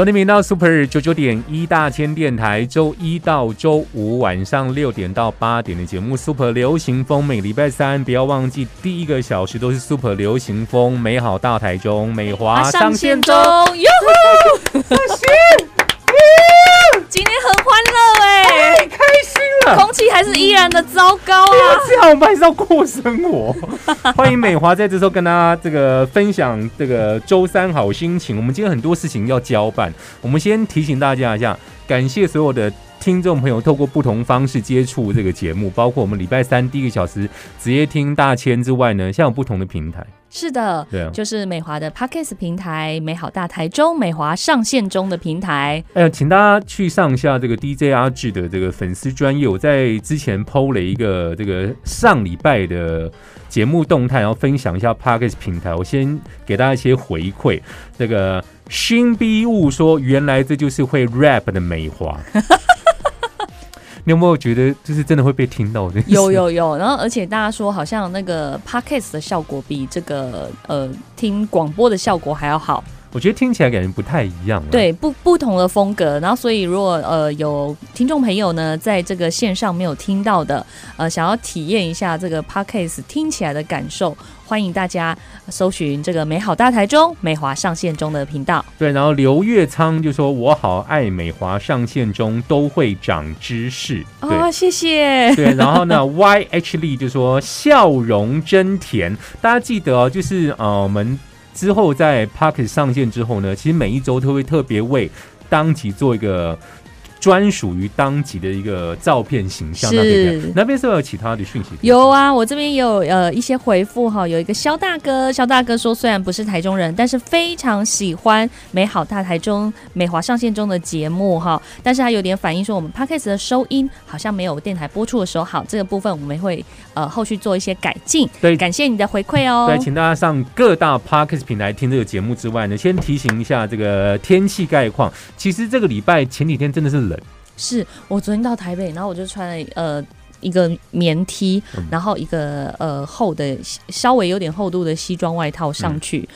收听频道 Super 九九点一大千电台，周一到周五晚上六点到八点的节目 Super 流行风，每礼拜三不要忘记第一个小时都是 Super 流行风，美好大台中，美华上线中，哟呼！今天很欢乐哎，太开心了。空气还是依然的糟糕啊！这样我们还是要过生活。欢迎美华在这时候跟大家这个分享这个周三好心情。我们今天很多事情要交办，我们先提醒大家一下，感谢所有的听众朋友透过不同方式接触这个节目，包括我们礼拜三第一个小时直接听大千之外呢，现在有不同的平台。是的，对啊就是美华的 Podcast 平台、美好大台中、美华上线中的平台。哎呀，请大家去上一下这个 DJ 阿志的这个粉丝专业，我在之前 PO 了一个这个上礼拜的节目动态，然后分享一下 Parkes 平台。我先给大家一些回馈。这个新逼物说，原来这就是会 rap 的美华。有没有觉得就是真的会被听到的？有有有，然后而且大家说好像那个 Podcast 的效果比这个呃听广播的效果还要好。我觉得听起来感觉不太一样、啊。，对，不不同的风格，然后所以如果呃有听众朋友呢，在这个线上没有听到的，呃，想要体验一下这个 podcast 听起来的感受，欢迎大家搜寻这个美好大台中美华上线中的频道。对，然后刘月仓就说：“我好爱美华上线中都会长知识。”对。哦，谢谢。对，然后呢，Y H 力就说笑容真甜。大家记得哦，就是呃，我们之后在 Pocket 上线之后呢，其实每一周都会特别为当集做一个专属于当集的一个照片形象。是那边那边是不是有其他的讯息？有啊，我这边也有呃一些回复哈，有一个肖大哥，肖大哥说虽然不是台中人，但是非常喜欢美好大台中美华上线中的节目哈，但是他有点反映说我们 podcast 的收音好像没有电台播出的时候好，这个部分我们会呃后续做一些改进，对感谢你的回馈哦。对，请大家上各大 Podcast 平台听这个节目之外呢，先提醒一下这个天气概况。其实这个礼拜前几天真的是冷，是我昨天到台北，然后我就穿了呃。一个棉 T，嗯。然后一个呃厚的稍微有点厚度的西装外套上去，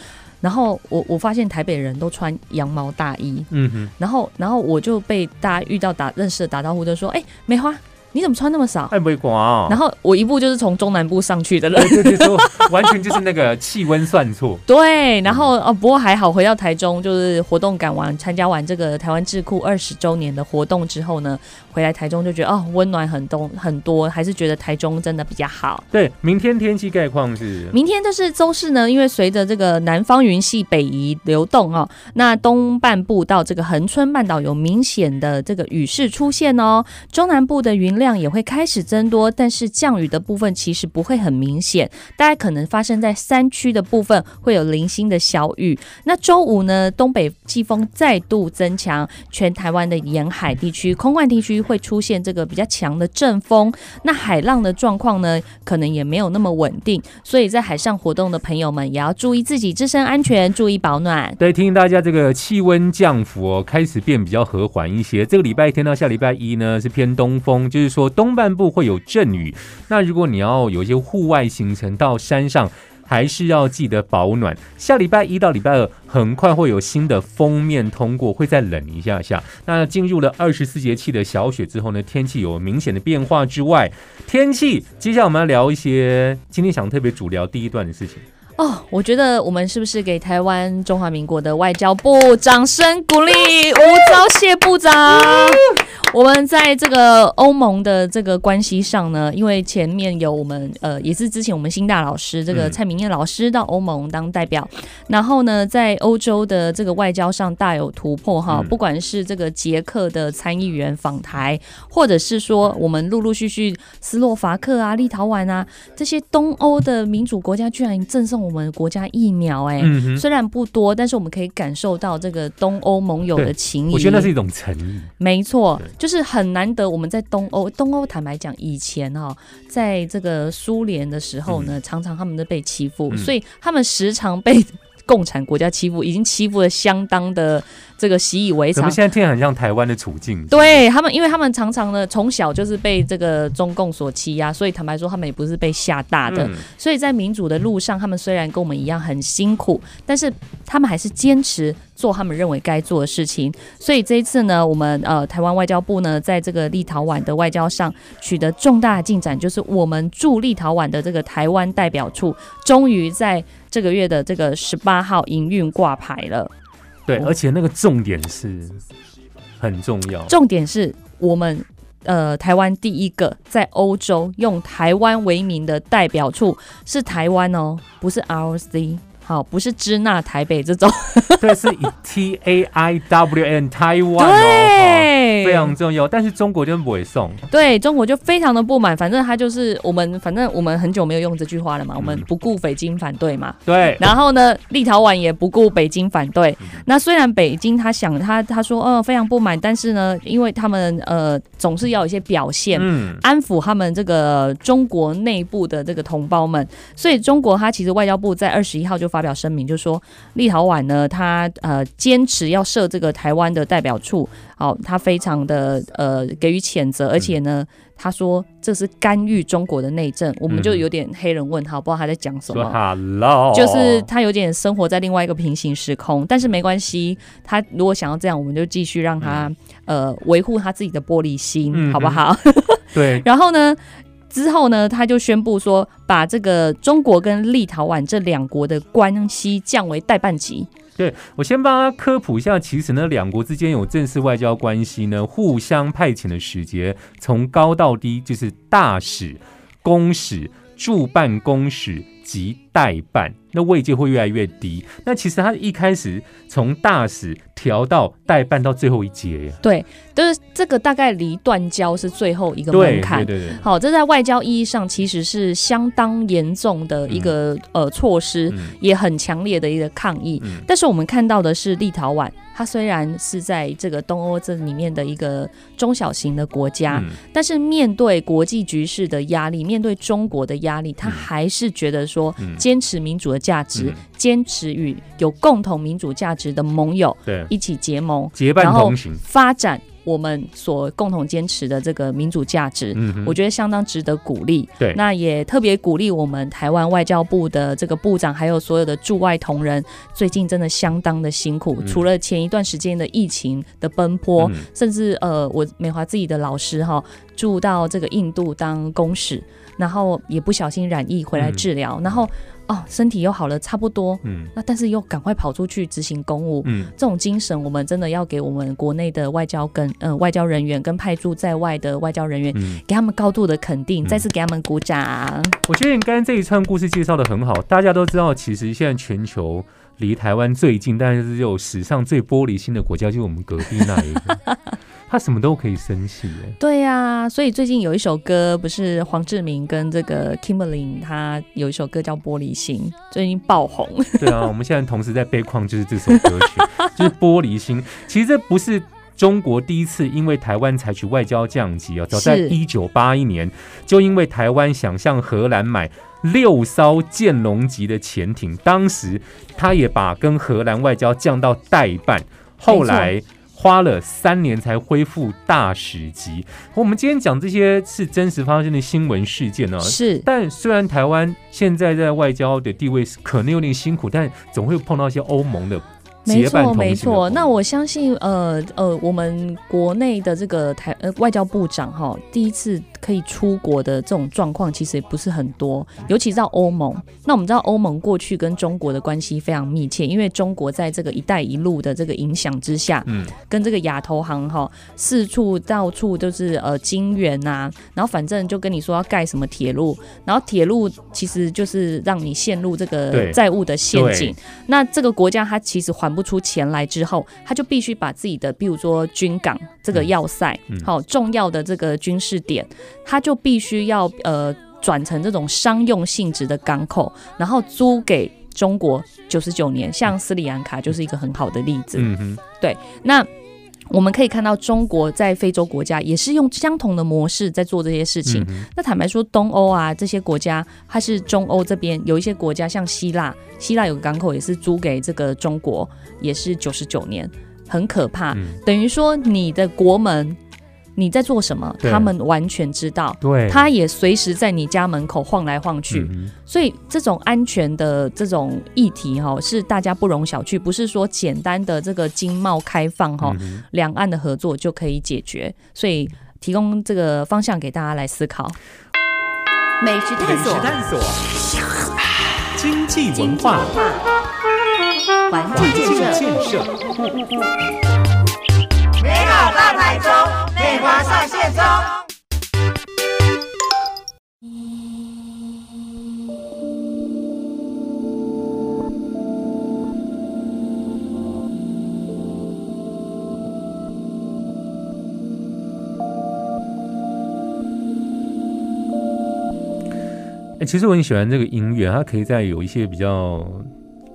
然后我我发现台北人都穿羊毛大衣，嗯哼，然后然后我就被大家遇到打认识的打招呼，就说：“哎、梅花，你怎么穿那么少？”爱不会刮哦。然后我一步就是从中南部上去的了，对对 对，完全就是那个气温算错。对，然后哦，不过还好，回到台中就是活动赶完，参加完这个台湾智库二十周年的活动之后呢，回来台中就觉得哦，温暖很多很多，还是觉得台中真的比较好。对，明天天气概况是明天就是周四呢，因为随着这个南方云系北移流动哦，那东半部到这个恒春半岛有明显的这个雨势出现哦，中南部的云量量也会开始增多，但是降雨的部分其实不会很明显，大概可能发生在山区的部分会有零星的小雨。那周五呢，东北季风再度增强，全台湾的沿海地区、空旷地区会出现这个比较强的阵风，那海浪的状况呢，可能也没有那么稳定，所以在海上活动的朋友们也要注意自己自身安全，注意保暖。对，提醒大家这个气温降幅哦，开始变比较和缓一些。这个礼拜天到下礼拜一呢是偏东风，就是说东半部会有阵雨。那如果你要有一些户外行程到山上，还是要记得保暖。下礼拜一到礼拜二，很快会有新的封面通过，会再冷一下下。那进入了二十四节气的小雪之后呢，天气有明显的变化之外，天气接下来我们要聊一些今天想特别主聊第一段的事情。哦，我觉得我们是不是给台湾中华民国的外交部掌声鼓励？吴钊燮部长，我们在这个欧盟的这个关系上呢，因为前面有我们呃，也是之前我们新大老师这个嗯蔡明燕老师到欧盟当代表，然后呢，在欧洲的这个外交上大有突破哈，嗯不管是这个捷克的参议员访台，或者是说我们陆陆续续斯洛伐克啊、立陶宛啊这些东欧的民主国家，居然赠送我们国家疫苗、哎、嗯，虽然不多，但是我们可以感受到这个东欧盟友的情谊。我觉得那是一种诚意。没错对，就是很难得。我们在东欧，东欧坦白讲，以前哈、在这个苏联的时候呢，常常他们都被欺负，嗯所以他们时常被 共产国家欺负，已经欺负的相当的这个习以为常怎么。现在听很像台湾的处境？对他们，因为他们常常呢从小就是被这个中共所欺压，所以坦白说，他们也不是被吓大的。嗯所以在民主的路上，他们虽然跟我们一样很辛苦，但是他们还是坚持做他们认为该做的事情。所以这一次呢，我们呃台湾外交部呢，在这个立陶宛的外交上取得重大进展，就是我们驻立陶宛的这个台湾代表处，终于在这个月的这个十八号营运挂牌了。对，哦而且那个重点是很重要。重点是我们。呃，台湾第一个在欧洲用台湾为名的代表处是台湾哦，不是 ROC，好，不是支那台北这种，对，是以 T A I W N 台湾哦，哦对，非常重要。但是中国就不会送，对中国就非常的不满，反正他就是我们，反正我们很久没有用这句话了嘛，我们不顾北京反对嘛，对，然后呢，立陶宛也不顾北京反对。嗯。那虽然北京他想他他说嗯、非常不满，但是呢，因为他们呃总是要有一些表现。嗯，安抚他们这个中国内部的这个同胞们，所以中国他其实外交部在二十一号就发表声明，就说立陶宛呢，他呃坚持要设这个台湾的代表处，好、他非常的呃给予谴责，而且呢，他说这是干预中国的内政，我们就嗯。有点黑人问号，不知道他在讲什么。Hello，就是他有点生活在另外一个平行时空，但是没关系，他如果想要这样，我们就继续让他、呃维护他自己的玻璃心，嗯好不好？对，然后呢，之后呢，他就宣布说，把这个中国跟立陶宛这两国的关系降为代办级。对我先帮他科普一下，其实呢，两国之间有正式外交关系呢，互相派遣的使节从高到低就是大使、公使、驻办公使及代办，那位阶会越来越低。那其实他一开始从大使调到代办到最后一阶呀，对，就是这个大概离断交是最后一个门槛。对。对对，好，这在外交意义上其实是相当严重的一个、呃措施，嗯。也很强烈的一个抗议。嗯。但是我们看到的是立陶宛，它虽然是在这个东欧这里面的一个中小型的国家，嗯。但是面对国际局势的压力，面对中国的压力，他嗯。还是觉得说嗯坚持民主的价值，嗯坚持与有共同民主价值的盟友对，一起结盟，结伴然后同行，发展我们所共同坚持的这个民主价值。嗯哼，我觉得相当值得鼓励。对那也特别鼓励我们台湾外交部的这个部长，还有所有的驻外同仁，最近真的相当的辛苦。嗯除了前一段时间的疫情的奔波，嗯甚至呃，我美华自己的老师哈，住到这个印度当公使，然后也不小心染疫回来治疗，然后哦身体又好了差不多，嗯那但是又赶快跑出去执行公务。嗯这种精神，我们真的要给我们国内的外交跟呃外交人员跟派驻在外的外交人员，嗯。给他们高度的肯定，嗯再次给他们鼓掌。我觉得你刚刚这一串故事介绍的很好，大家都知道，其实现在全球离台湾最近，但是又史上最玻璃心的国家，就是我们隔壁那一个，他什么都可以生气耶。对呀、所以最近有一首歌，不是黄志明跟这个 Kimberly 他有一首歌叫《玻璃心》，最近爆红。对啊，我们现在同时在背框，就是这首歌曲，就是玻璃心。其实这不是。中国第一次因为台湾采取外交降级啊，早在是一九八一年，就因为台湾想向荷兰买六艘剑龙级的潜艇，当时他也把跟荷兰外交降到代办，后来花了三年才恢复大使级。我们今天讲这些是真实发生的新闻事件呢、是，但虽然台湾现在在外交的地位可能有点辛苦，但总会碰到一些欧盟的没错，没错。那我相信，呃呃，我们国内的这个台呃外交部长哈，第一次可以出国的这种状况其实也不是很多，尤其是到欧盟。那我们知道欧盟过去跟中国的关系非常密切，因为中国在这个“一带一路”的这个影响之下，嗯，跟这个亚投行哈四处到处都是呃金元呐，然后反正就跟你说要盖什么铁路，然后铁路其实就是让你陷入这个债务的陷阱。那这个国家它其实还不出钱来之后，他就必须把自己的，比如说军港这个要塞嗯，好、重要的这个军事点，他就必须要呃转成这种商用性质的港口，然后租给中国九十九年，像斯里兰卡就是一个很好的例子。嗯哼，那我们可以看到，中国在非洲国家也是用相同的模式在做这些事情。嗯那坦白说，东欧啊这些国家，它是中欧这边有一些国家，像希腊，希腊有个港口也是租给这个中国，也是九十九年，很可怕。嗯等于说，你的国门你在做什么，他们完全知道。对，他也随时在你家门口晃来晃去，嗯所以这种安全的这种议题哈、是大家不容小觑，不是说简单的这个经贸开放哈、嗯两岸的合作就可以解决，所以提供这个方向给大家来思考。美食探索，探索，经济文化，环环境境建设，建设，美好大台中，内华上线中。哎、其实我很喜欢这个音乐，它可以在有一些比较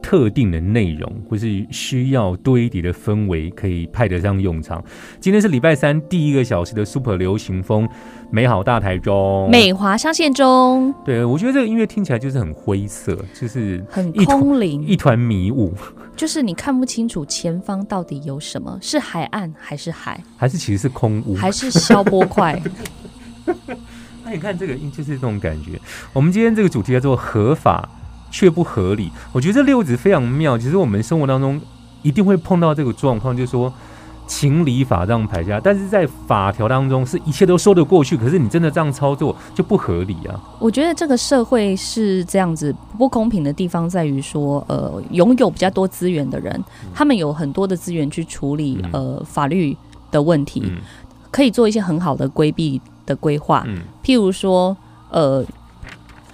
特定的内容，或是需要堆叠的氛围，可以派得上用场。今天是礼拜三第一个小时的 Super 流行风，美好大台中。美华上线中对我觉得这个音乐听起来就是很灰色，就是很空灵，一团迷雾，就是你看不清楚前方到底有什么，是海岸还是海，还是其实是空屋？还是消波块？那 你看这个音就是这种感觉。我们今天这个主题叫做合法却不合理，我觉得这六子非常妙。其实我们生活当中一定会碰到这个状况，就是说情理法这样排下，但是在法条当中是一切都说得过去，可是你真的这样操作就不合理啊。我觉得这个社会是这样子不公平的地方在于说，呃，拥有比较多资源的人，他们有很多的资源去处理嗯呃法律的问题，嗯可以做一些很好的规避的规划。嗯譬如说，呃，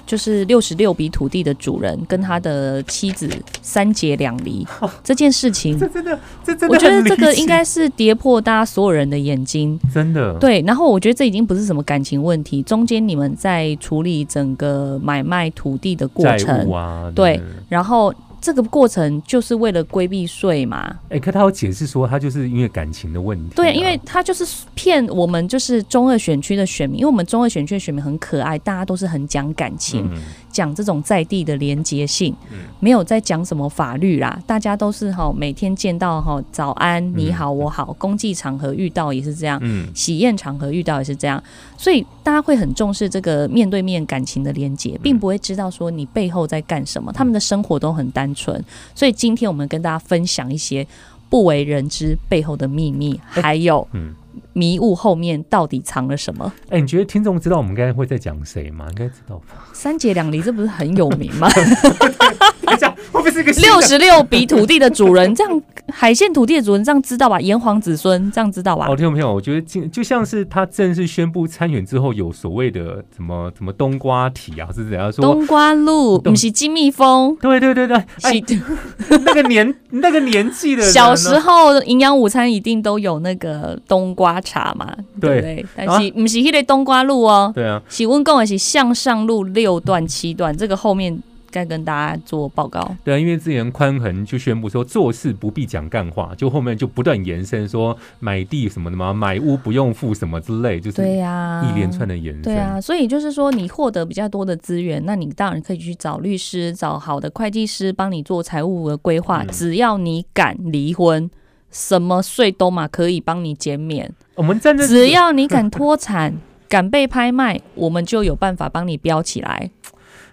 就是六十六笔土地的主人跟他的妻子三结两离。这件事情，这真的这真的我觉得这个应该是跌破大家所有人的眼睛。真的。对，然后我觉得这已经不是什么感情问题，中间你们在处理整个买卖土地的过程，啊，对对。然后这个过程就是为了规避税嘛。哎、可他有解释说他就是因为感情的问题啊、对，因为他就是骗我们，就是中二选区的选民，因为我们中二选区的选民很可爱，大家都是很讲感情，嗯讲这种在地的连结性，嗯没有在讲什么法律啦，大家都是哈每天见到哈早安你好我好，公祭场合遇到也是这样。嗯喜宴场合遇到也是这样，所以大家会很重视这个面对面感情的连嗯接，并不会知道说你背后在干什么。他们的生活都很单纯，所以今天我们跟大家分享一些不为人知背后的秘密，还有嗯。迷雾后面到底藏了什么。哎、你觉得听众知道我们刚才会在讲谁吗？应该知道吧？三节两离，这不是很有名吗？等一下，会不会是一个六十六笔土地的主人，这样海线土地的主人这样知道吧？炎黄子孙这样知道吧？哦，听众朋友，我觉得就就像是他正式宣布参选之后，有所谓的什么什么冬瓜体啊，是怎样说？冬瓜露冬不是金蜜蜂，对对对对，哎，是那个年那个年纪的小时候营养午餐一定都有那个冬瓜茶嘛，对对不对？但是不是那个冬瓜路哦，对啊，喜温贡的是向上路六段七段，这个后面该跟大家做报告。对啊，因为之前宽恒就宣布说做事不必讲干话，就后面就不断延伸说买地什么的嘛，买屋不用付什么之类，就是对呀、一连串的延伸。对啊，所以就是说，你获得比较多的资源，那你当然可以去找律师、找好的会计师帮你做财务的规划。嗯只要你敢离婚，什么税都嘛可以帮你减免。我们站在只要你敢脱产、敢被拍卖，我们就有办法帮你标起来。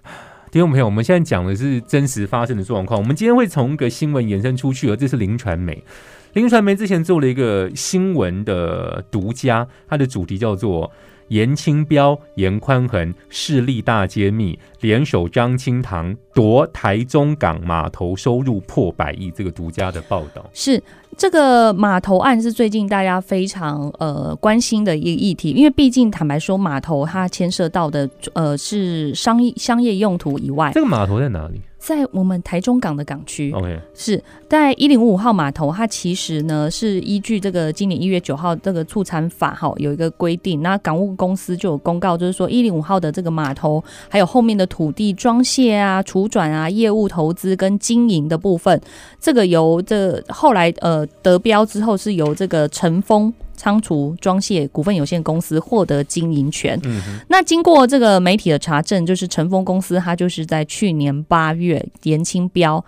听众朋友，我们现在讲的是真实发生的状况。我们今天会从一个新闻延伸出去，而这是林传媒。林传媒之前做了一个新闻的独家，它的主题叫做“严清标、严宽恒势力大揭秘，联手张清堂夺台中港码头收入破百亿，这个独家的报道。是这个码头案是最近大家非常呃关心的一个议题，因为毕竟坦白说，码头它牵涉到的呃是商业商业用途以外。这，个码头在哪里？在我们台中港的港区。？OK，是在一零五五号码头，它其实呢是依据这个今年一月九号这个促产法哈有一个规定，那港务公司就有公告，就是说一零五号的这个码头，还有后面的土地装卸啊、储转啊、业务投资跟经营的部分，这个由这后来呃得标之后是由这个陈丰。仓储装卸股份有限公司获得经营权，嗯，那经过这个媒体的查证，就是晨丰公司，它就是在去年八月，严清标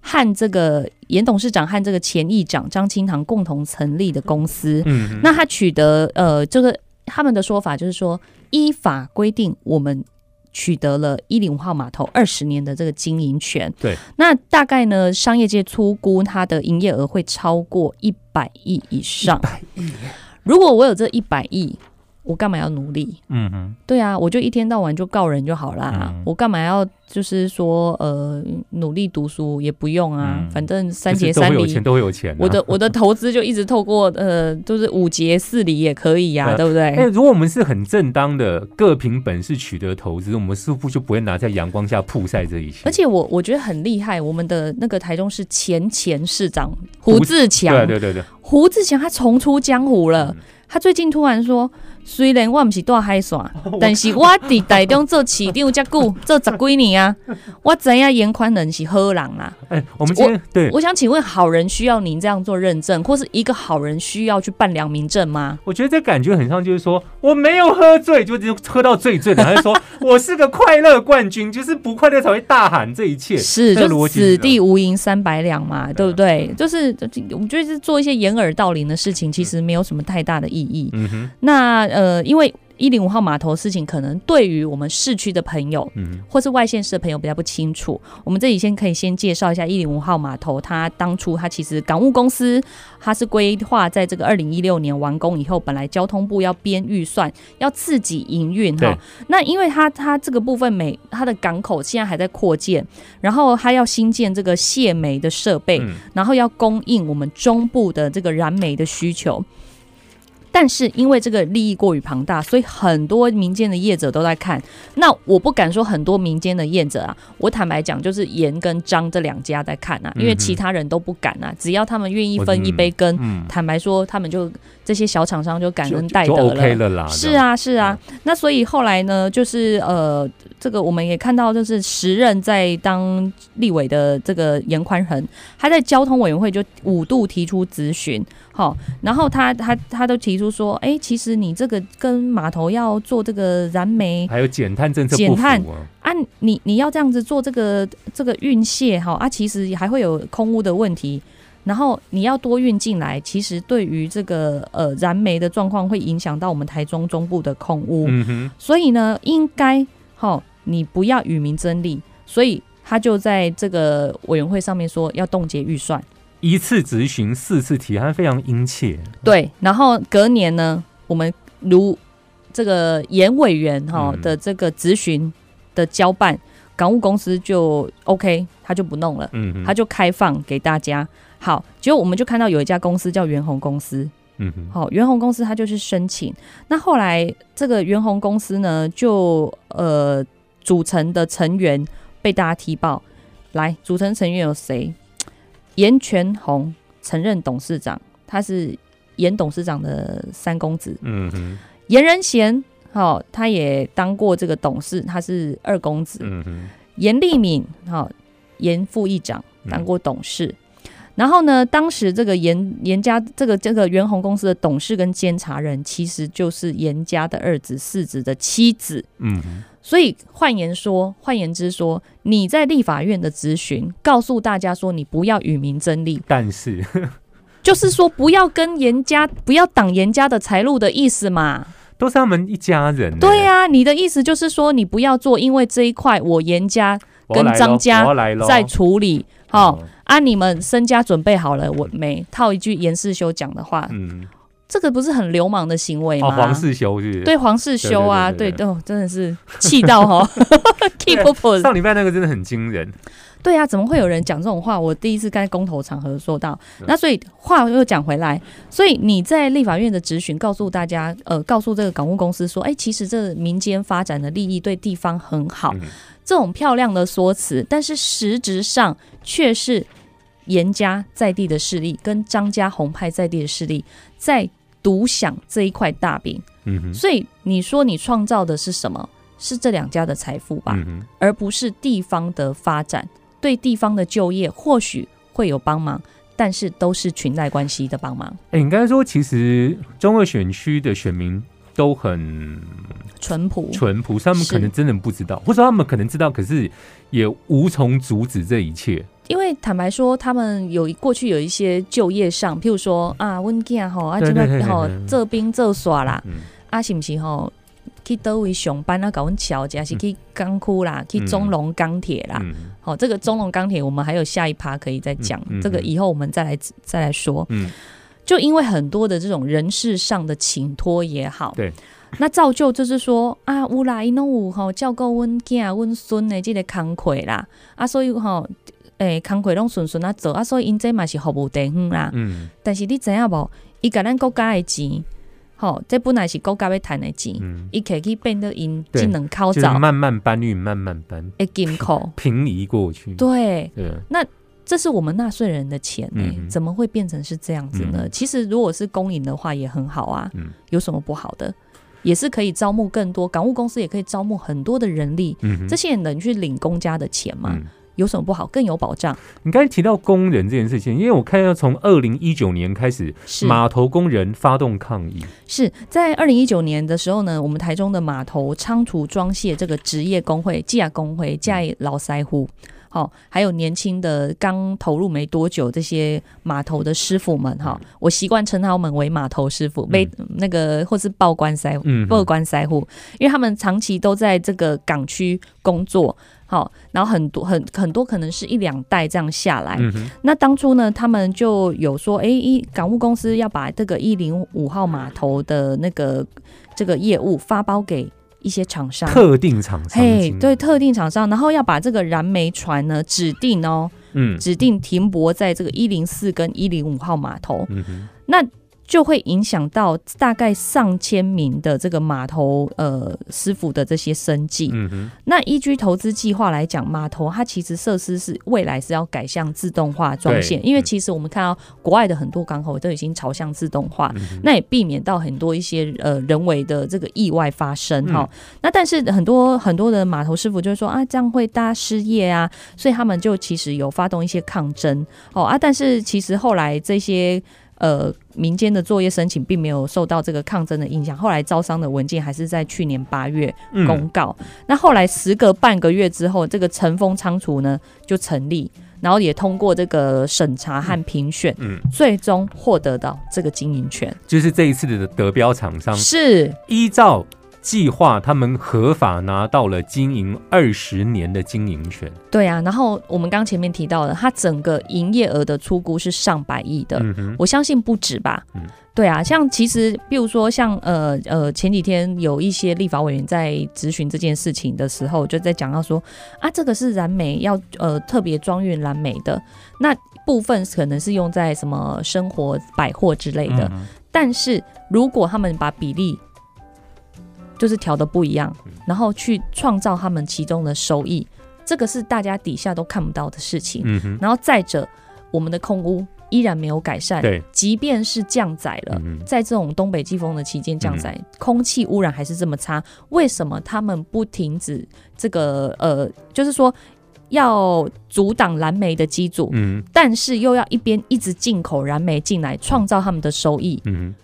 和这个严董事长和这个前议长张清堂共同成立的公司。嗯，那他取得呃，这个他们的说法就是说，依法规定，我们取得了一零五号码头二十年的这个经营权。对，那大概呢，商业界粗估它的营业额会超过一百亿以上。如果我有这一百亿，我干嘛要努力？嗯哼，对啊，我就一天到晚就告人就好啦。嗯我干嘛要就是说呃努力读书也不用啊，嗯反正三就是节三厘都会有钱，，都会有钱啊。我的我的投资就一直透过呃就是五节四厘也可以呀、对对不对？哎、如果我们是很正当的各凭本事取得投资，我们似乎就不会拿在阳光下曝晒这一些。而且我我觉得很厉害，我们的那个台中市前前市长胡志强，对对对对，胡志强他重出江湖了。嗯他最近突然说，虽然我不是大海耍，但是我伫台中做市长遮久，做十几年啊，我知影严宽仁是好人啦。哎、我们今天对我想请问，好人需要您这样做认证，或是一个好人需要去办良民证吗？我觉得这感觉很像，就是说我没有喝醉，就就喝到醉醉的，还是说 我是个快乐冠军，就是不快乐才会大喊这一切。是，就逻辑是子弟无银三百两嘛，对不对？就是我觉得是做一些掩耳盗铃的事情，其实没有什么太大的意义。嗯哼，那呃，因为一零五号码头的事情，可能对于我们市区的朋友。嗯或是外县市的朋友比较不清楚，我们这里先可以先介绍一下一零五号码头。它当初它其实港务公司，它是规划在这个二零一六年完工以后，本来交通部要编预算，要自己营运哈。那因为它它这个部分每它的港口现在还在扩建，然后它要新建这个卸煤的设备，嗯然后要供应我们中部的这个燃煤的需求。但是因为这个利益过于庞大，所以很多民间的业者都在看。那我不敢说很多民间的业者啊，我坦白讲，就是严跟张这两家在看啊，因为其他人都不敢啊。只要他们愿意分一杯羹，嗯，坦白说，他们就这些小厂商就感恩戴德 OK 了啦。是啊，是啊。那所以后来呢，就是呃，这个我们也看到，就是时任在当立委的这个严宽恒，他在交通委员会就五度提出咨询，好，然后他他他都提出说，哎、其实你这个跟码头要做这个燃煤还有减碳政策减碳啊。啊，你你要这样子做这个这个运卸哈啊，其实还会有空污的问题。然后你要多运进来，其实对于这个呃燃煤的状况会影响到我们台中中部的空污。嗯哼，所以呢，应该哈、你不要与民争利，所以他就在这个委员会上面说要冻结预算。一次执行四次提案，非常殷切。对，然后隔年呢，我们如这个严委员哈、嗯的这个咨询的交办，港务公司就 OK，他就不弄了，他就开放给大家。好，结果我们就看到有一家公司叫元宏公司，嗯哼，好、元宏公司他就是申请，那后来这个元宏公司呢，就呃组成的成员被大家踢爆，来组成成员有谁？严全宏曾任董事长，他是严董事长的三公子，嗯哼，严仁贤，好、他也当过这个董事，他是二公子，嗯哼，严立敏，好、严副议长嗯。当过董事。然后呢，当时这个严严家这个这个元弘公司的董事跟监察人，其实就是严家的二子、四子的妻子。嗯，所以换言说，换言之说，你在立法院的咨询，告诉大家说，你不要与民争利，但是就是说不要跟严家，不要挡严家的财路的意思嘛。都是他们一家人呢。对呀、你的意思就是说，你不要做，因为这一块我严家跟张家在处理。好、哦啊，你们身家准备好了，我没套一句严世修讲的话，嗯，这个不是很流氓的行为吗？哦，皇室修是是？对黄世修啊，对对对对哦，真的是气到哈，keep up。上礼拜那个真的很惊人，对啊，怎么会有人讲这种话？我第一次在公投场合说到。嗯那所以话又讲回来，所以你在立法院的质询，告诉大家，呃，告诉这个港务公司说，哎、其实这民间发展的利益对地方很好，嗯这种漂亮的说辞，但是实质上却是严家在地的势力跟张家红派在地的势力在独享这一块大饼。嗯哼，所以你说你创造的是什么？是这两家的财富吧？嗯，而不是地方的发展，对地方的就业或许会有帮忙，但是都是裙带关系的帮忙，哎、应该说，其实中二选区的选民都很淳朴。淳朴，他们可能真的不知道，或者说他们可能知道，可是也无从阻止这一切。因为坦白说，他们有过去有一些就业上，譬如说啊，温健吼啊，这对对对边吼这兵这耍啦，嗯啊是不是吼？去倒位上班啊，搞阮桥，还是去钢窟啦，去中龙钢铁啦。嗯好、这个中龙钢铁，我们还有下一趴可以再讲。这个以后我们再来再来说。嗯，就因为很多的这种人事上的请托也好，对，那造就就是说啊，有啦，伊拢有吼照顾阮囝、阮孙的这个工课啦，啊，所以吼，诶、工课拢顺顺啊做啊，所以因这嘛是服务地方啦。嗯但是你知影无？伊甲咱国家的钱，吼，这本来是国家要赚的钱，嗯，伊可去变得因对技能考就是慢慢搬运，慢慢搬，诶金库。平移过去。对，对，这是我们纳税人的钱怎么会变成是这样子呢？嗯其实如果是公营的话也很好啊，嗯有什么不好的？也是可以招募更多港务公司，也可以招募很多的人力，嗯，这些人能去领公家的钱嘛？嗯有什么不好？更有保障。你刚才提到工人这件事情，因为我看到从二零一九年开始，码头工人发动抗议，是在二零一九年的时候呢，我们台中的码头仓储装卸这个职业工会、技亚工会、加老塞户。好、还有年轻的刚投入没多久这些码头的师傅们哈、我习惯称他们为码头师傅，被、那个或是报关塞嗯，报关塞户，因为他们长期都在这个港区工作，好、然后很多很很多可能是一两代这样下来，嗯，那当初呢，他们就有说，哎、一港务公司要把这个一零五号码头的那个这个业务发包给一些厂商。特定厂商，嘿对特定厂商，然后要把这个燃煤船呢指定哦，嗯。指定停泊在这个一零四跟一零五号码头，嗯哼，那就会影响到大概上千名的这个码头呃师傅的这些生计。嗯哼，那依据投资计划来讲，码头它其实设施是未来是要改向自动化装线，因为其实我们看到国外的很多港口都已经朝向自动化，嗯那也避免到很多一些呃人为的这个意外发生嗯哈、那但是很多很多的码头师傅就是说啊，这样会大家失业啊，所以他们就其实有发动一些抗争哦啊，但是其实后来这些。呃，民间的作业申请并没有受到这个抗争的影响。后来招商的文件还是在去年八月嗯公告。那后来时隔半个月之后，这个晨风仓储呢就成立，然后也通过这个审查和评选，嗯，最终获得到这个经营权。就是这一次的得标厂商是依照计划，他们合法拿到了经营二十年的经营权。对啊。然后我们刚前面提到的，它整个营业额的出估是上百亿的，嗯，我相信不止吧。嗯对啊，像其实，比如说像呃呃，前几天有一些立法委员在咨询这件事情的时候，就在讲到说啊，这个是燃煤要呃特别装运燃煤的，那部分可能是用在什么生活百货之类的，嗯但是如果他们把比例就是调的不一样，嗯然后去创造他们其中的收益，这个是大家底下都看不到的事情。嗯，然后再者，我们的空污依然没有改善，对，即便是降载了。嗯，在这种东北季风的期间降载，空气污染还是这么差，为什么他们不停止这个呃，就是说要阻挡燃煤的机组，嗯但是又要一边一直进口燃煤进来，创造他们的收益？嗯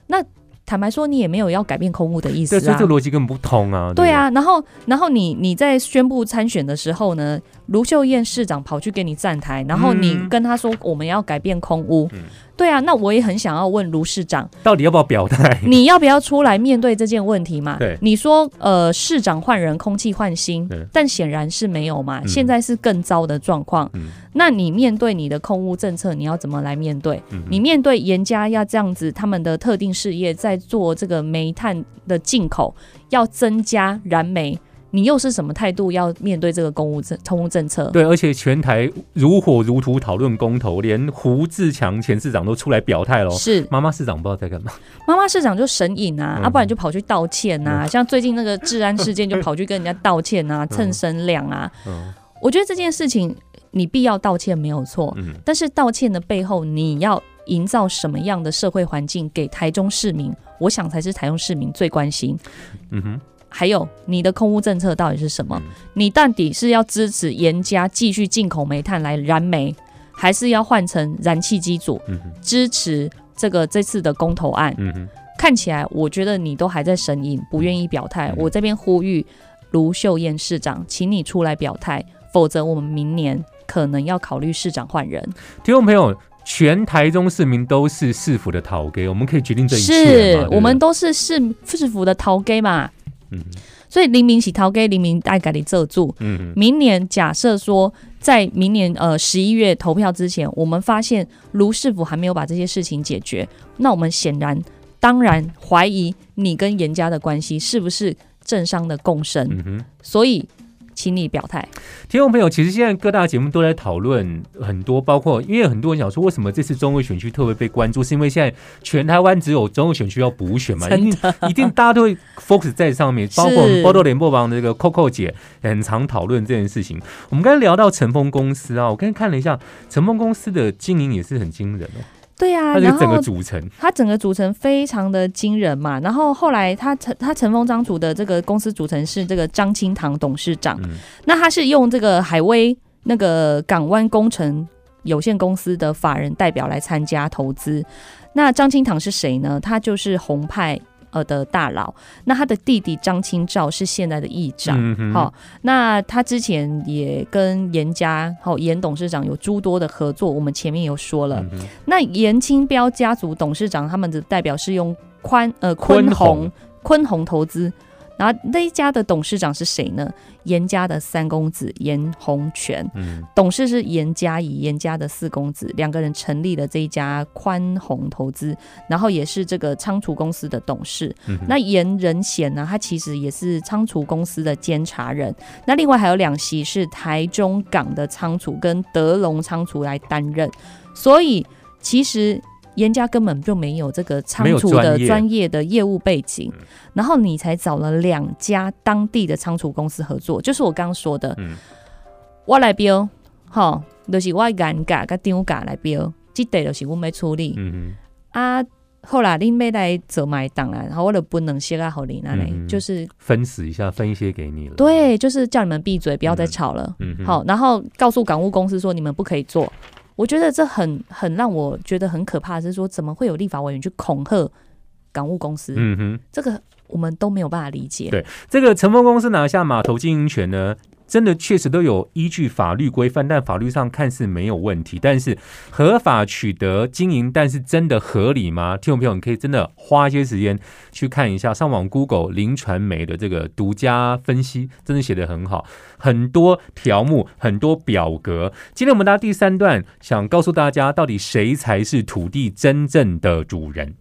坦白说，你也没有要改变空屋的意哼，对，所以思啊这。逻辑根本不通啊。对啊，然后，然后你你在宣布参选的时候呢，卢秀燕市长跑去给你站台，然后你嗯。跟他说我们要改变空屋，嗯。对啊，那我也很想要问卢市长，到底要不要表态？你要不要出来面对这件问题嘛？对。你说呃，市长换人，空气换新对，但显然是没有嘛，嗯。现在是更糟的状况。嗯。那你面对你的空屋政策，你要怎么来面对？嗯你面对严家要这样子，他们的特定事业在做这个煤炭的进口，要增加燃煤，你又是什么态度要面对这个公务政通务政策？对，而且全台如火如荼讨论公投，连胡志强前市长都出来表态喽。是妈妈市长不知道在干嘛，妈妈市长就神隐啊，嗯要、不然就跑去道歉呐、像最近那个治安事件，就跑去跟人家道歉啊，蹭声量啊。嗯我觉得这件事情你必要道歉没有错，嗯但是道歉的背后，你要营造什么样的社会环境给台中市民？我想才是台中市民最关心。嗯哼，还有你的空污政策到底是什么？嗯你到底是要支持严家继续进口煤炭来燃煤，还是要换成燃气机组支持这个这次的公投案？看起来，我觉得你都还在神隐，不愿意表态。嗯我这边呼吁卢秀燕市长，请你出来表态，否则我们明年可能要考虑市长换人。听众朋友，全台中市民都是市府的讨给，我们可以决定这一切嘛是我们都是市市府的桃给嘛，嗯所以黎明喜桃给，黎明带给你遮住。嗯明年假设说，在明年呃十一月投票之前，我们发现卢师傅还没有把这些事情解决，那我们显然当然怀疑你跟严家的关系是不是政商的共生。所以请你表态。听众朋友，其实现在各大节目都在讨论很多，包括因为很多人想说，为什么这次中二选区特别被关注，是因为现在全台湾只有中二选区要补选嘛，一定一定大家都会 focus 在上面，包括我们波多联播网的这个 Coco 姐也很常讨论这件事情。我们刚才聊到晨风公司啊，我刚才看了一下，晨风公司的经营也是很惊人哦，对啊，它这个整然后个组成，它整个组成非常的惊人嘛，然后后来他成他陈峰张组的这个公司组成是这个张清堂董事长，嗯那他是用这个海威那个港湾工程有限公司的法人代表来参加投资。那张清堂是谁呢？他就是红派呃的大佬。那他的弟弟张清照是现在的议长。好、那他之前也跟严家好严董事长有诸多的合作，我们前面有说了。嗯那严清标家族董事长他们的代表是用宽呃坤宏坤宏投资，然后那一家的董事长是谁呢？严家的三公子严洪全，嗯董事是严家以，严家的四公子，两个人成立了这一家宽宏投资，然后也是这个仓储公司的董事。嗯那严仁贤呢，他其实也是仓储公司的监察人。那另外还有两席是台中港的仓储跟德隆仓储来担任，所以其实。严家根本就没有这个仓储的专业。的业务背景嗯，然后你才找了两家当地的仓储公司合作，就是我刚刚说的，嗯。我来标，吼，就是我原价跟张价来标，这地就是我没处理、嗯啊。后来恁要来做买档啦，然后我就不能写啊，好你那里、嗯就是，分死一下，分一些给你了，，对，就是叫你们闭嘴，不要再吵了。嗯，好，然后告诉港务公司说你们不可以做。我觉得这很很让我觉得很可怕，是说怎么会有立法委员去恐吓港务公司？嗯哼。这个我们都没有办法理解。对这个乘风公司拿下码头经营权呢，真的确实都有依据法律规范，但法律上看似没有问题，但是合法取得经营，但是真的合理吗？听众朋友，你可以真的花一些时间去看一下，上网 Google 林传媒的这个独家分析，真的写得很好，很多条目，很多表格。今天我们到第三段，想告诉大家，到底谁才是土地真正的主人？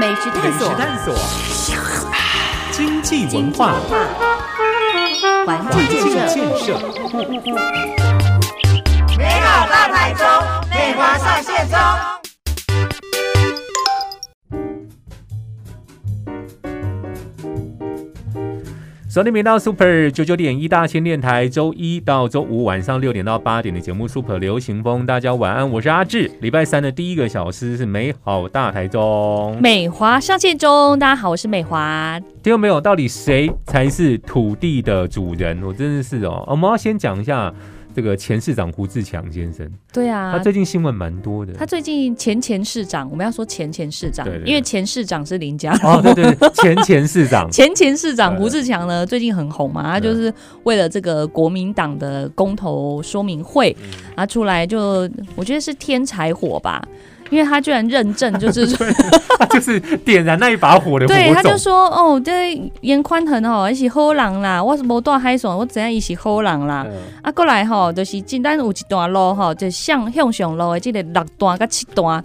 美食探索，探索，经济文化，环环境境建设，建设，美好大台中，美华上线中。收听频道 Super 九九点一大千电台，周一到周五晚上六点到八点的节目 Super 流行风，大家晚安，我是阿志。礼拜三的第一个小时是美好大台中，美华上线中，大家好，我是美华。听到没有？到底谁才是土地的主人？我真的是哦，我们要先讲一下这这个前市长胡志强先生，对啊，他最近新闻蛮多的。他最近前前市长，我们要说前前市长，因为前市长是林家。哦，对对对，前前市长，前前市长胡志强呢，最近很红嘛，他就是为了这个国民党的公投说明会，嗯啊出来就我觉得是添柴火吧，因为他居然认证就是 他就是点燃那一把火的火对，他就。说哦，这严宽恒吼，伊是好人啦，我是无带海爽，我知影伊是好人啦。嗯啊，过来吼，就是简单有一段路吼，就向向上路的这个六段甲七段，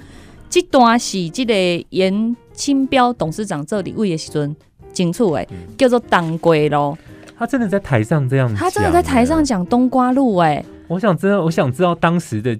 这段是这个严清标董事长这里位的时阵清楚诶，嗯叫做当归咯。他真的在台上这样子，他真的在台上讲冬瓜路，哎，我想知道，我想知道当时的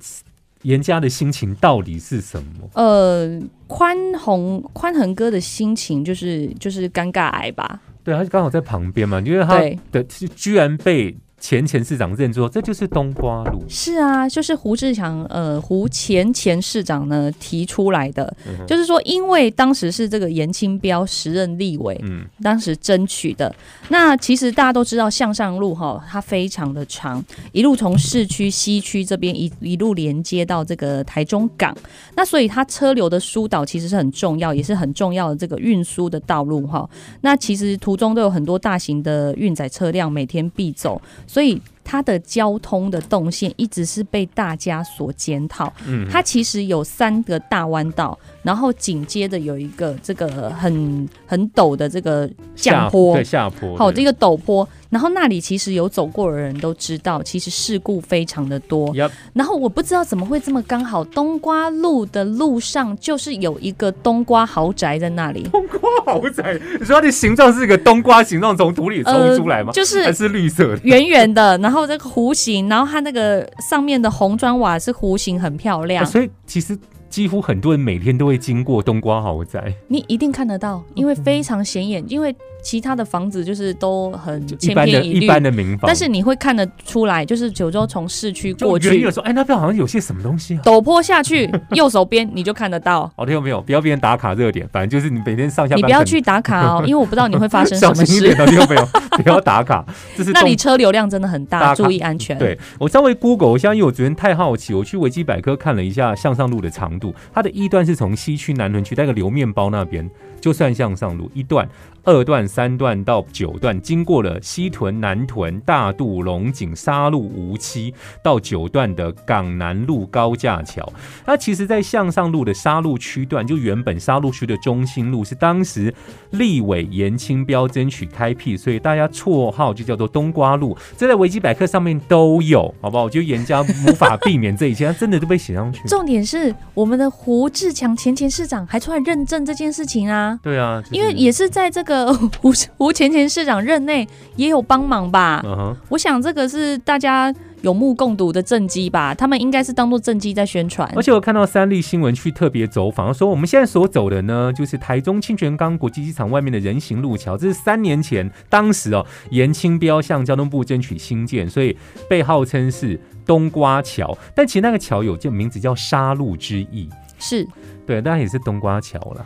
严家的心情到底是什么。呃，宽宏宽恒哥的心情就是就是尴尬癌吧，对，他刚好在旁边嘛，因为他对的居然被前前市长认作这就是冬瓜路，是啊，就是胡志强，呃，胡前前市长呢提出来的，嗯就是说，因为当时是这个严清标时任立委，嗯，当时争取的。那其实大家都知道，向上路哈，它非常的长，一路从市区、西区这边一一路连接到这个台中港。那所以它车流的疏导其实是很重要，也是很重要的这个运输的道路哈。那其实途中都有很多大型的运载车辆每天必走，所以。它的交通的动线一直是被大家所检讨。嗯它其实有三个大弯道，然后紧接着有一个这个很很陡的这个降下坡对，下坡，好，对这个陡坡，然后那里其实有走过的人都知道，其实事故非常的多。然后我不知道怎么会这么刚好，冬瓜路的路上就是有一个冬瓜豪宅在那里，冬瓜豪宅，你说它的形状是一个冬瓜形状从土里冲出来吗？呃就是还是绿色的？圆圆的，然后这个弧形，然后它那个上面的红砖瓦是弧形，很漂亮啊。所以其实几乎很多人每天都会经过冬瓜豪宅，你一定看得到，因为非常显眼，因为其他的房子就是都很一千篇一律。般的民房，但是你会看得出来，就是九州从市区过去就远远，说，哎，那边好像有些什么东西啊。陡坡下去，右手边你就看得到。哦，听到没有？不要变成打卡热点，反正就是你每天上下你不要去打卡哦，因为我不知道你会发生什么事。心一点哦，听到没有？不要打卡，这是那里车流量真的很大，注意安全。对我稍微 Google 一下，因为我昨天太好奇，我去维基百科看了一下向上路的长度，它的一段是从西区南屯区那个流面包那边就算向上路一段。二段、三段到九段，经过了西屯、南屯、大肚、龙井、沙路、无期，到九段的港南路高架桥。那其实，在向上路的沙路区段，就原本沙路区的中心路是当时立委严清标争取开辟，所以大家绰号就叫做冬瓜路。这在维基百科上面都有，好不好？我觉得严家无法避免这一切，他真的都被写上去。重点是我们的胡志强前前市长还出来认证这件事情啊，对啊，就是因为也是在这个 胡胡前前市长任内也有帮忙吧。嗯哼，我想这个是大家有目共睹的政绩吧，他们应该是当做政绩在宣传而。且我看到三立新闻去特别走访，说我们现在所走的呢，就是台中清泉岗国际机场外面的人行路桥，这是三年前当时哦严清标向交通部争取新建，所以被号称是冬瓜桥，但其实那个桥有这名字叫杀戮之意，是，对，当然也是冬瓜桥了。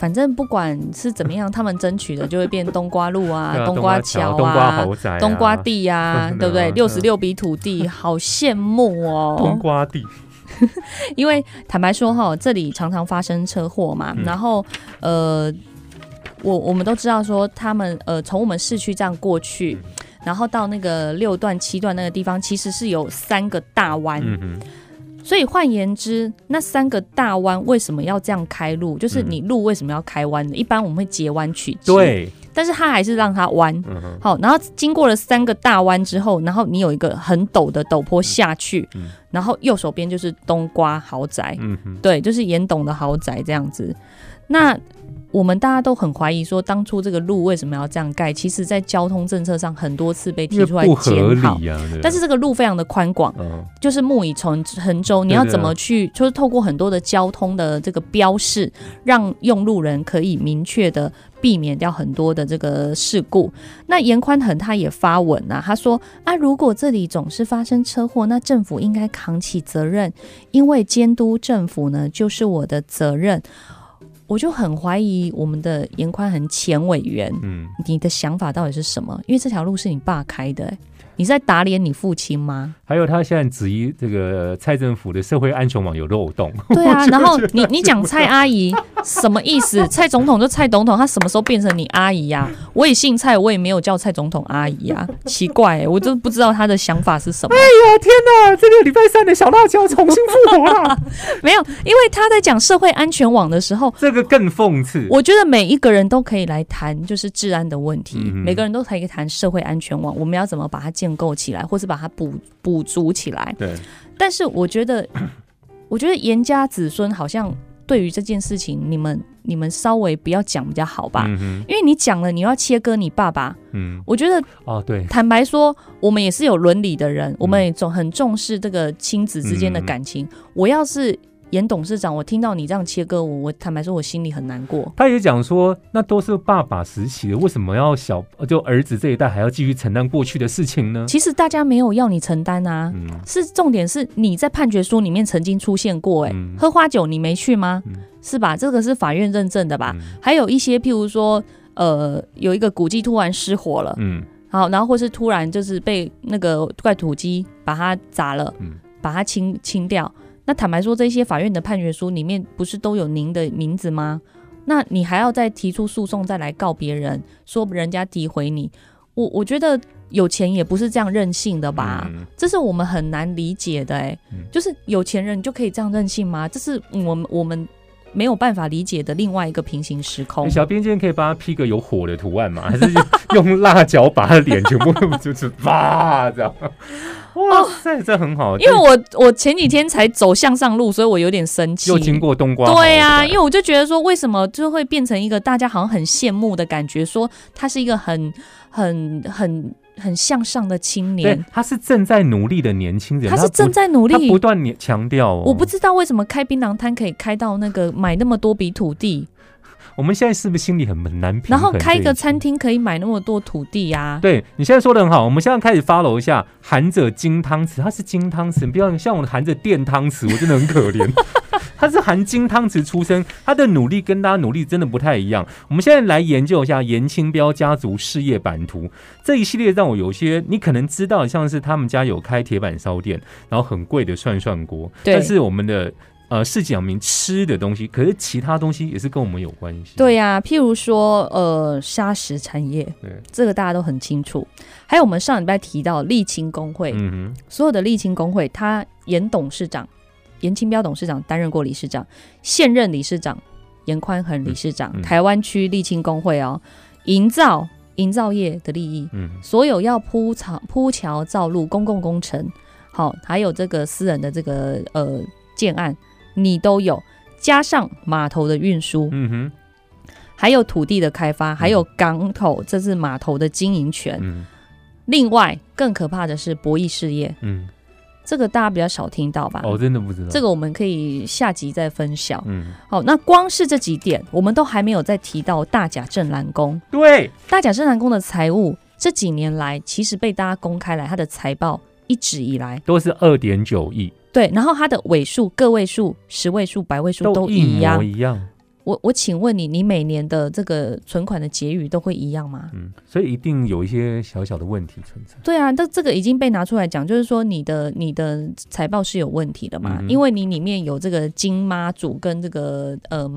反正不管是怎么样，他们争取的就会变冬瓜路啊、冬瓜桥冬瓜啊、豪宅、啊、冬瓜地啊，对不对？嗯六十六笔土地，好羡慕哦冬哦。瓜地，因为坦白说哈，这里常常发生车祸嘛，嗯然后呃，我我们都知道说他们呃从我们市区这样过去。嗯然后到那个六段、七段那个地方，其实是有三个大弯，所以换言之，那三个大弯为什么要这样开路？就是嗯你路为什么要开弯呢？一般我们会截弯取直，，对，但是它还是让它弯。嗯，好，然后经过了三个大弯之后，然后你有一个很陡的陡坡下去，嗯然后右手边就是冬瓜豪宅，嗯，对，就是严董的豪宅这样子。那我们大家都很怀疑说，当初这个路为什么要这样盖？其实，在交通政策上很多次被提出来检讨。但是这个路非常的宽广，嗯，就是木已成成舟，你要怎么去？就是透过很多的交通的这个标示，让用路人可以明确的避免掉很多的这个事故。那严宽恒他也发文啊，他说啊，如果这里总是发生车祸，那政府应该扛起责任，因为监督政府呢就是我的责任。我就很怀疑我们的严宽恒前委员，嗯，你的想法到底是什么？因为这条路是你爸开的、欸你在打脸你父亲吗？还有他现在质疑这个蔡政府的社会安全网有漏洞，对啊，然后你你讲蔡阿姨什么意思？蔡总统就蔡总统，他什么时候变成你阿姨呀、我也姓蔡，我也没有叫蔡总统阿姨呀、奇怪、欸，我都不知道他的想法是什么。哎呀天哪，这个礼拜三的小辣椒重新复活了，没有，因为他在讲社会安全网的时候，这个更讽刺。我觉得每一个人都可以来谈，就是治安的问题。嗯每个人都可以谈社会安全网，我们要怎么把它建构起来，或是把它补补足起来。对，但是我觉得，我觉得严家子孙好像对于这件事情，你们你们稍微不要讲比较好吧。嗯，因为你讲了，你要切割你爸爸。嗯，我觉得哦对，坦白说，我们也是有伦理的嗯人，我们也总很重视这个亲子之间的感情。我要是严董事长，我听到你这样切割我，我坦白说，我心里很难过。他也讲说，那都是爸爸时期的，为什么要小就儿子这一代还要继续承担过去的事情呢？其实大家没有要你承担啊，嗯是重点是你在判决书里面曾经出现过、欸，嗯喝花酒你没去吗？嗯是吧？这个是法院认证的吧？嗯还有一些譬如说，呃，有一个古迹突然失火了，嗯好，然后或是突然就是被那个怪土机把它砸了，嗯把它清清掉。那坦白说，这些法院的判决书里面不是都有您的名字吗？那你还要再提出诉讼，再来告别人，说人家诋毁你，我我觉得有钱也不是这样任性的吧？嗯这是我们很难理解的、欸，嗯就是有钱人就可以这样任性吗？这是我们我们没有办法理解的另外一个平行时空。欸小编今天可以帮他 P 个有火的图案吗？还是用辣椒把他的脸全部就是哇这样？哇塞，这很好，因为我我前几天才走向上路，所以我有点生气。又经过冬瓜，对呀、因为我就觉得说，为什么就会变成一个大家好像很羡慕的感觉，说他是一个很很很很向上的青对年，，他是正在努力的年轻人，他是正在努力。他不。断地强调哦，我不知道为什么开槟榔摊可以开到那个买那么多笔土地，我们现在是不是心里很很难平衡？然后开一个餐厅。可以买那么多土地啊？对你现在说的很好，我们现在开始 follow 一下含着金汤匙，它是金汤匙，你不要像我含着电汤匙，我真的很可怜。他是含金汤匙出生，他的努力跟大家努力真的不太一样。我们现在来研究一下严清标家族事业版图这一系列，让我有些你可能知道，像是他们家有开铁板烧店，然后很贵的涮涮锅，但是我们的呃是讲明吃的东西，可是其他东西也是跟我们有关系。对呀、譬如说呃砂石产业，对，这个大家都很清楚。还有我们上礼拜提到沥青工会，嗯所有的沥青工会，他严董事长严清标董事长担任过理事长，现任理事长严宽恒理事长，嗯嗯台湾区沥青工会哦，营造营造业的利益，嗯所有要铺桥铺桥造路公共工程，好，还有这个私人的这个呃建案，你都有，加上码头的运输，嗯哼，还有土地的开发，还有港口，这是码头的经营权。嗯。另外，更可怕的是博弈事业，嗯，这个大家比较少听到吧？哦，真的不知道。这个我们可以下集再分享。嗯，好，那光是这几点，我们都还没有再提到大甲镇澜宫。对，大甲镇澜宫的财务这几年来，其实被大家公开来，它的财报一直以来都是二点九亿，对，然后它的尾数、个位数、十位数、百位数都一模。一样。我我请问你，你每年的这个存款的结余都会一样吗？嗯，所以一定有一些小小的问题存在。对啊，这这个已经被拿出来讲，就是说你的你的财报是有问题的嘛，嗯因为你里面有这个金妈祖跟这个呃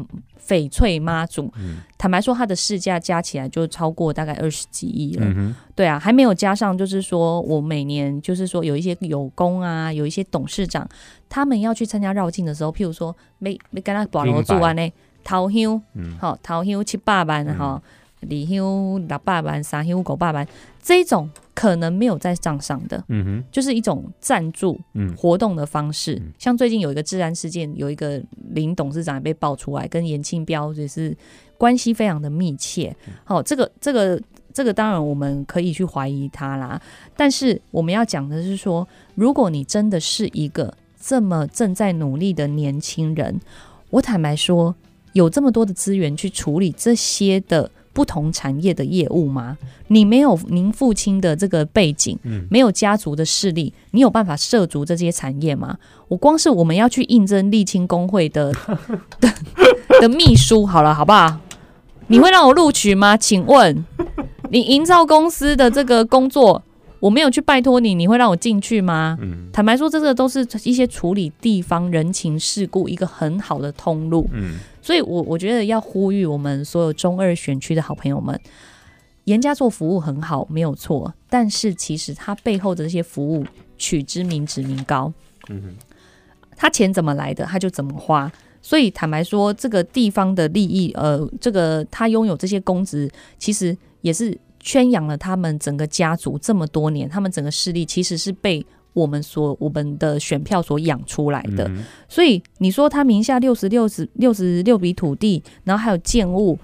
翡翠妈祖，嗯坦白说它的市价加起来就超过大概二十几亿了。嗯，对啊，还没有加上就是说我每年就是说有一些有功啊，有一些董事长他们要去参加绕境的时候，譬如说没没跟他保罗做完呢，桃香嗯好桃香七百万嗯哈。二香六百万、三香九百万，这种可能没有在账上的，嗯哼，就是一种赞助嗯活动的方式。嗯像最近有一个治安事件，有一个林董事长也被爆出来，跟严清标也是关系非常的密切。嗯好、这个这个这个当然我们可以去怀疑他啦，但是我们要讲的是说，如果你真的是一个这么正在努力的年轻人，我坦白说，有这么多的资源去处理这些的。不同产业的业务吗？你没有您父亲的这个背景，嗯没有家族的势力，你有办法涉足这些产业吗？我光是我们要去应征沥青工会的 的的秘书，好了，好不好？你会让我录取吗？请问，你营造公司的这个工作，我没有去拜托你，你会让我进去吗？嗯坦白说，这个都是一些处理地方人情世故一个很好的通路。嗯所以我我觉得要呼吁我们所有中二选区的好朋友们，严家做服务很好，没有错，但是其实他背后的这些服务取之民脂民膏，嗯他钱怎么来的，他就怎么花。所以坦白说，这个地方的利益，呃，这个他拥有这些公职，其实也是圈养了他们整个家族这么多年，他们整个势力其实是被我们所我们的选票所养出来的。嗯所以你说他名下六十六十六十六笔土地，然后还有建物，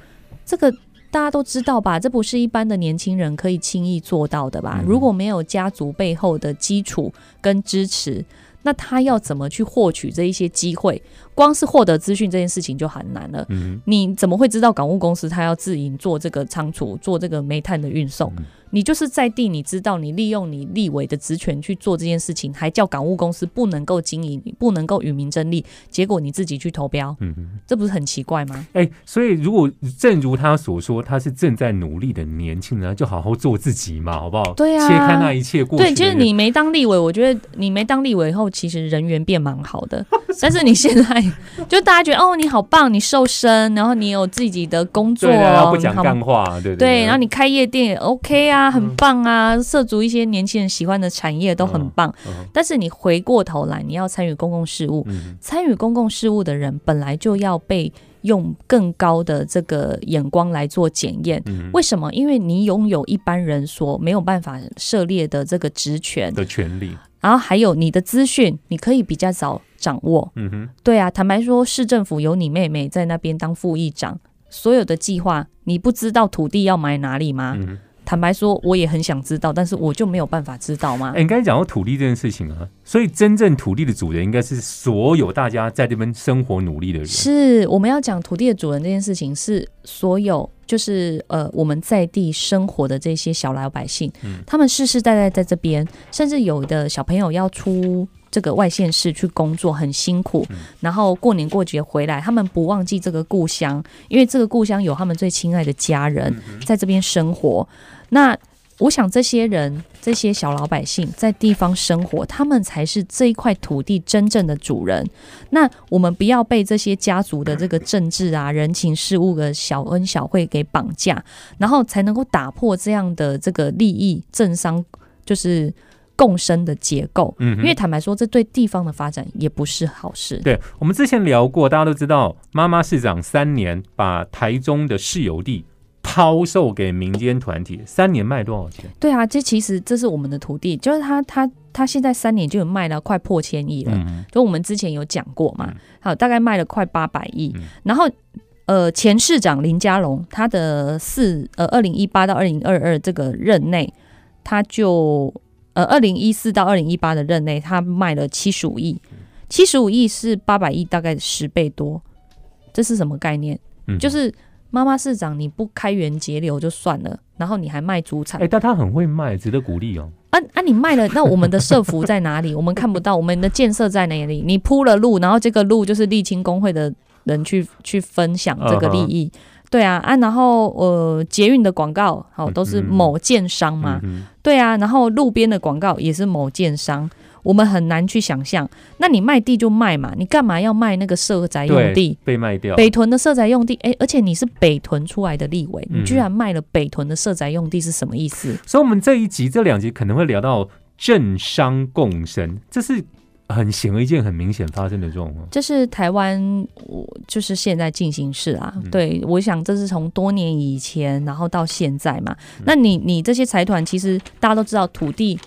这个大家都知道吧？这不是一般的年轻人可以轻易做到的吧？嗯如果没有家族背后的基础跟支持，那他要怎么去获取这一些机会？光是获得资讯这件事情就很难了。嗯你怎么会知道港务公司他要自营做这个仓储、做这个煤炭的运送？嗯你就是在地，你知道你利用你立委的职权去做这件事情，还叫港务公司不能够经营，不能够与民争利，结果你自己去投标，嗯嗯。这不是很奇怪吗？哎、所以如果正如他所说，他是正在努力的年轻人，就好好做自己嘛，好不好？对啊切开那一切过去对，其实人你没当立委，我觉得你没当立委以后，其实人缘变蛮好的。但是你现在就大家觉得哦，你好棒，你瘦身，然后你有自己的工作，对啊，不讲干话，对对，然后你你开夜店也 OK 啊，很棒啊，涉足一些年轻人喜欢的产业都很棒。嗯但是你回过头来，你要参与公共事务，嗯参与公共事务的人本来就要被用更高的这个眼光来做检验。嗯为什么？因为你拥有一般人所没有办法涉猎的这个职权，的权利，然后还有你的资讯，你可以比较早掌握。嗯哼，对啊，坦白说，市政府有你妹妹在那边当副议长，所有的计划你不知道土地要买哪里吗？坦白说，我也很想知道，但是我就没有办法知道吗？哎、你刚才讲到土地这件事情啊，所以真正土地的主人应该是所有大家在这边生活努力的人。是我们要讲土地的主人这件事情，是所有就是呃我们在地生活的这些小老百姓，嗯他们世世代代在这边，甚至有的小朋友要出这个外县市去工作，很辛苦，嗯然后过年过节回来，他们不忘记这个故乡，因为这个故乡有他们最亲爱的家人嗯在这边生活。那我想，这些人、这些小老百姓在地方生活，他们才是这一块土地真正的主人。那我们不要被这些家族的这个政治啊、人情世故的小恩小惠给绑架，然后才能够打破这样的这个利益政商就是共生的结构。嗯因为坦白说，这对地方的发展也不是好事。对我们之前聊过，大家都知道，妈妈市长三年把台中的市有地抛售给民间团体，三年卖多少钱？对啊，这其实这是我们的土地，就是他他他现在三年就有卖了快破千亿了。嗯就我们之前有讲过嘛嗯，好，大概卖了快八百亿嗯，然后。呃，前市长林佳龙，他的四呃，二零一八到二零二二这个任内，他就呃，二零一四到二零一八的任内，他卖了七十五亿，七十五亿是八百亿，大概十倍多，这是什么概念？嗯就是妈妈市长你不开源节流就算了，然后你还卖主产哎、，但他很会卖，值得鼓励哦。啊啊！你卖了，那我们的社服在哪里？我们看不到，我们的建设在哪里？你铺了路，然后这个路就是沥青工会的人去去分享这个利益。对啊啊，然后呃，捷运的广告好、都是嗯某建商嘛，嗯对啊，然后路边的广告也是某建商，我们很难去想象。那你卖地就卖嘛，你干嘛要卖那个社宅用地？，被卖掉。北屯的社宅用地，哎，而且你是北屯出来的立委，你嗯居然卖了北屯的社宅用地是什么意思？所以，我们这一集、这两集可能会聊到政商共生，这是很显而易见、很明显发生的状况。这是台湾，我就是现在进行式啊。嗯对，我想这是从多年以前，然后到现在嘛。嗯那你你这些财团，其实大家都知道，土地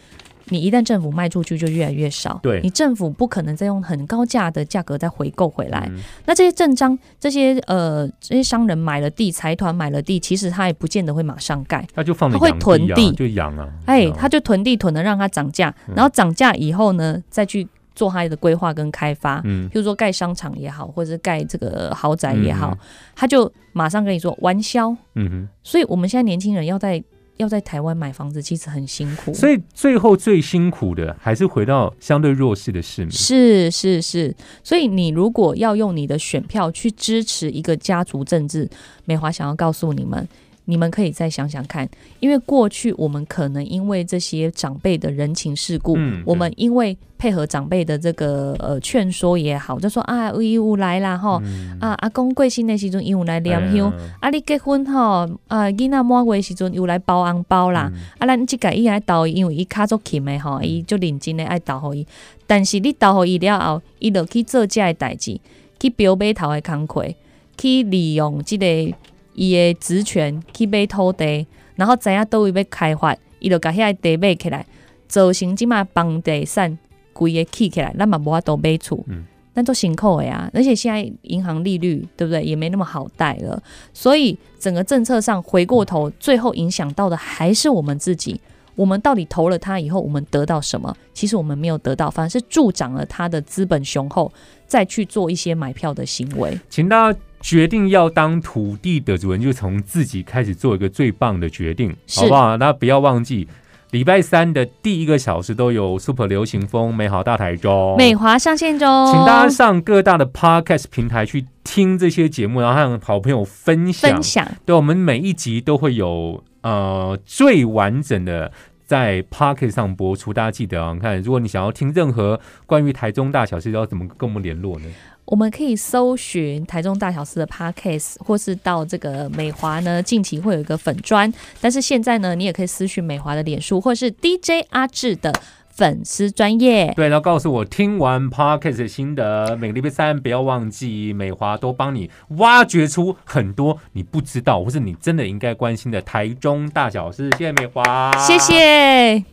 你一旦政府卖出去，就越来越少。对你政府不可能再用很高价的价格再回购回来。嗯那这些政商、这些呃这些商人买了地，财团买了地，其实他也不见得会马上盖。他就放着他会囤地就养啊。哎，嗯他就囤地囤的让它涨价，嗯然后涨价以后呢，再去做他的规划跟开发。嗯譬如说盖商场也好，或者是盖这个豪宅也好，嗯他就马上跟你说完销。嗯哼。所以我们现在年轻人要在要在台湾买房子，其实很辛苦。所以最后最辛苦的还是回到相对弱势的市民。是是是，所以你如果要用你的选票去支持一个家族政治，美华想要告诉你们，你们可以再想想看，因为过去我们可能因为这些长辈的人情世故，嗯我们因为配合长辈的这个呃劝说也好，就说啊，伊有来啦吼，嗯。啊阿公过身的时阵伊有来念香，嗯。啊你结婚吼，啊囡仔满月的时阵又来包红包啦，嗯。啊咱即个伊爱斗伊，因为伊卡足勤的吼，伊就认真的爱斗互伊，但是你斗互伊了后，伊就去做遮的代志，去表码头的工课，去利用即、个伊的职权去买土地，然后知影倒位要开发，伊就甲遐个地买起来，造成即马房地产规个起起来，咱嘛无法度买厝。嗯那都辛苦的呀，而且现在银行利率对不对也没那么好贷了，所以整个政策上回过头，最后影响到的还是我们自己。我们到底投了它以后，我们得到什么？其实我们没有得到，反而是助长了它的资本雄厚，再去做一些买票的行为。请大家决定要当土地的主人，就从自己开始做一个最棒的决定，好不好？那不要忘记。礼拜三的第一个小时都有 Super 流行风美好大台中，美华上线中，请大家上各大的 Podcast 平台去听这些节目，然后和好朋友分享。分享。对，我们每一集都会有呃最完整的在 Podcast 上播出，大家记得啊。你看，如果你想要听任何关于台中大小事，要怎么跟我们联络呢？我们可以搜寻台中大小事的 podcast，或是到这个美华呢，近期会有一个粉砖，但是现在呢，你也可以私讯美华的脸书，或是 DJ 阿志的粉丝专业。对，然后告诉我听完 Podcast 的心得。每个礼拜三不要忘记，美华都帮你挖掘出很多你不知道或是你真的应该关心的台中大小事。谢谢美华，谢。谢。